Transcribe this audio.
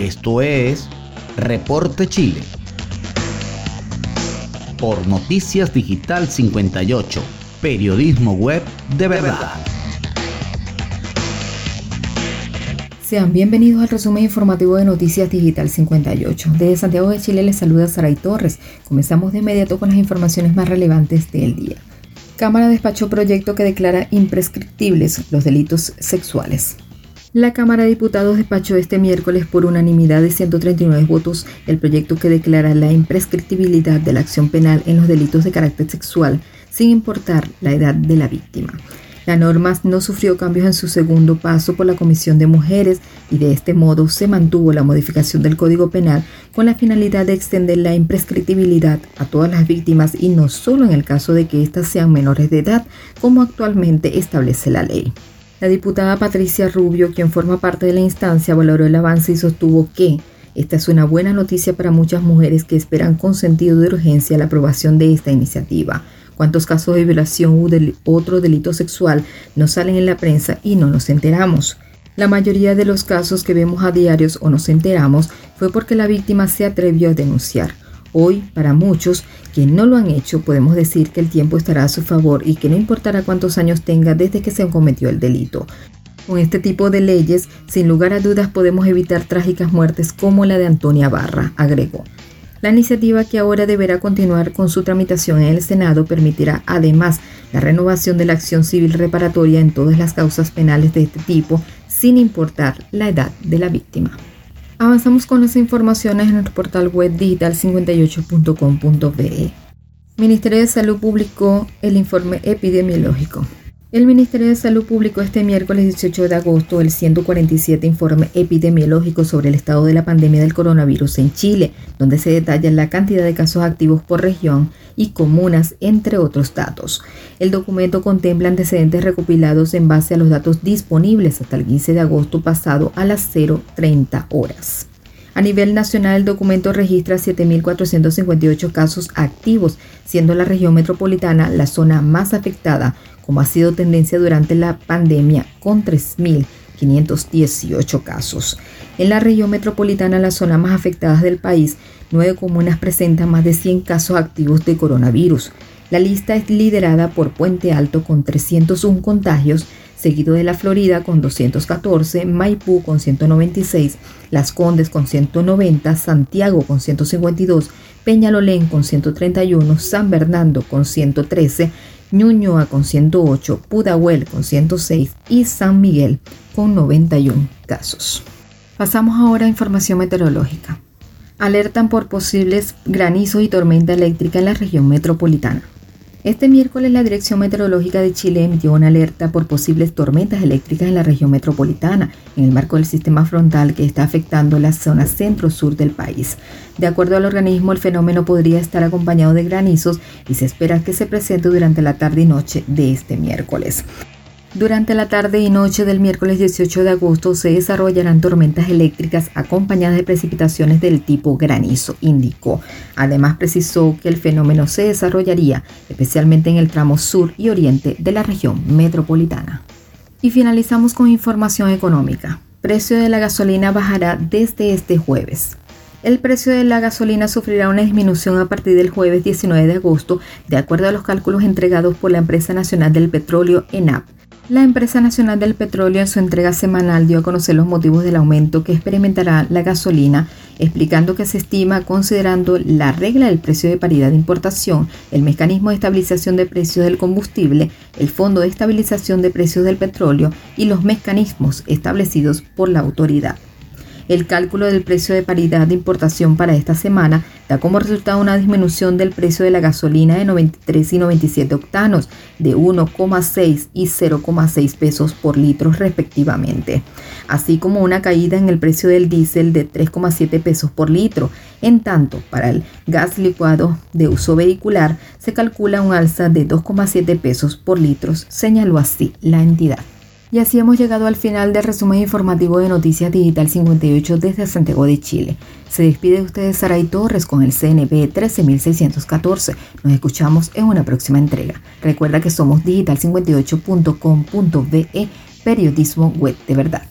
Esto es Reporte Chile. Por Noticias Digital 58, periodismo web de verdad. Sean bienvenidos al resumen informativo de Noticias Digital 58. Desde Santiago de Chile les saluda Saray Torres. Comenzamos de inmediato con las informaciones más relevantes del día. Cámara despachó proyecto que declara imprescriptibles los delitos sexuales. La Cámara de Diputados despachó este miércoles por unanimidad de 139 votos el proyecto que declara la imprescriptibilidad de la acción penal en los delitos de carácter sexual, sin importar la edad de la víctima. La norma no sufrió cambios en su segundo paso por la Comisión de Mujeres y de este modo se mantuvo la modificación del Código Penal con la finalidad de extender la imprescriptibilidad a todas las víctimas y no solo en el caso de que éstas sean menores de edad, como actualmente establece la ley. La diputada Patricia Rubio, quien forma parte de la instancia, valoró el avance y sostuvo que esta es una buena noticia para muchas mujeres que esperan con sentido de urgencia la aprobación de esta iniciativa. ¿Cuántos casos de violación u otro delito sexual no salen en la prensa y no nos enteramos? La mayoría de los casos que vemos a diarios o nos enteramos fue porque la víctima se atrevió a denunciar. Hoy, para muchos que no lo han hecho, podemos decir que el tiempo estará a su favor y que no importará cuántos años tenga desde que se cometió el delito. Con este tipo de leyes, sin lugar a dudas podemos evitar trágicas muertes como la de Antonia Barra, agregó. La iniciativa que ahora deberá continuar con su tramitación en el Senado permitirá además la renovación de la acción civil reparatoria en todas las causas penales de este tipo, sin importar la edad de la víctima. Avanzamos con las informaciones en nuestro portal web digital58.com.be. Ministerio de Salud publicó el informe epidemiológico. El Ministerio de Salud publicó este miércoles 18 de agosto el 147 informe epidemiológico sobre el estado de la pandemia del coronavirus en Chile, donde se detalla la cantidad de casos activos por región y comunas, entre otros datos. El documento contempla antecedentes recopilados en base a los datos disponibles hasta el 15 de agosto pasado a las 0.30 horas. A nivel nacional, el documento registra 7.458 casos activos, siendo la región metropolitana la zona más afectada, como ha sido tendencia durante la pandemia, con 3.518 casos. En la región metropolitana, la zona más afectada del país, nueve comunas presentan más de 100 casos activos de coronavirus. La lista es liderada por Puente Alto con 301 contagios, seguido de la Florida con 214, Maipú con 196, Las Condes con 190, Santiago con 152, Peñalolén con 131, San Bernardo con 113, Ñuñoa con 108, Pudahuel con 106 y San Miguel con 91 casos. Pasamos ahora a información meteorológica. Alertan por posibles granizos y tormenta eléctrica en la región metropolitana. Este miércoles la Dirección Meteorológica de Chile emitió una alerta por posibles tormentas eléctricas en la región metropolitana, en el marco del sistema frontal que está afectando la zona centro-sur del país. De acuerdo al organismo, el fenómeno podría estar acompañado de granizos y se espera que se presente durante la tarde y noche de este miércoles. Durante la tarde y noche del miércoles 18 de agosto se desarrollarán tormentas eléctricas acompañadas de precipitaciones del tipo granizo, indicó. Además precisó que el fenómeno se desarrollaría especialmente en el tramo sur y oriente de la región metropolitana. Y finalizamos con información económica. Precio de la gasolina bajará desde este jueves. El precio de la gasolina sufrirá una disminución a partir del jueves 19 de agosto, de acuerdo a los cálculos entregados por la Empresa Nacional del Petróleo, ENAP. La empresa nacional del petróleo en su entrega semanal dio a conocer los motivos del aumento que experimentará la gasolina, explicando que se estima considerando la regla del precio de paridad de importación, el mecanismo de estabilización de precios del combustible, el fondo de estabilización de precios del petróleo y los mecanismos establecidos por la autoridad. El cálculo del precio de paridad de importación para esta semana da como resultado una disminución del precio de la gasolina de 93 y 97 octanos de 1,6 y 0,6 pesos por litro respectivamente, así como una caída en el precio del diésel de 3,7 pesos por litro. En tanto, para el gas licuado de uso vehicular se calcula un alza de 2,7 pesos por litro, señaló así la entidad. Y así hemos llegado al final del resumen informativo de Noticias Digital 58 desde Santiago de Chile. Se despide de ustedes Saray Torres con el CNP 13614. Nos escuchamos en una próxima entrega. Recuerda que somos digital58.com.be, periodismo web de verdad.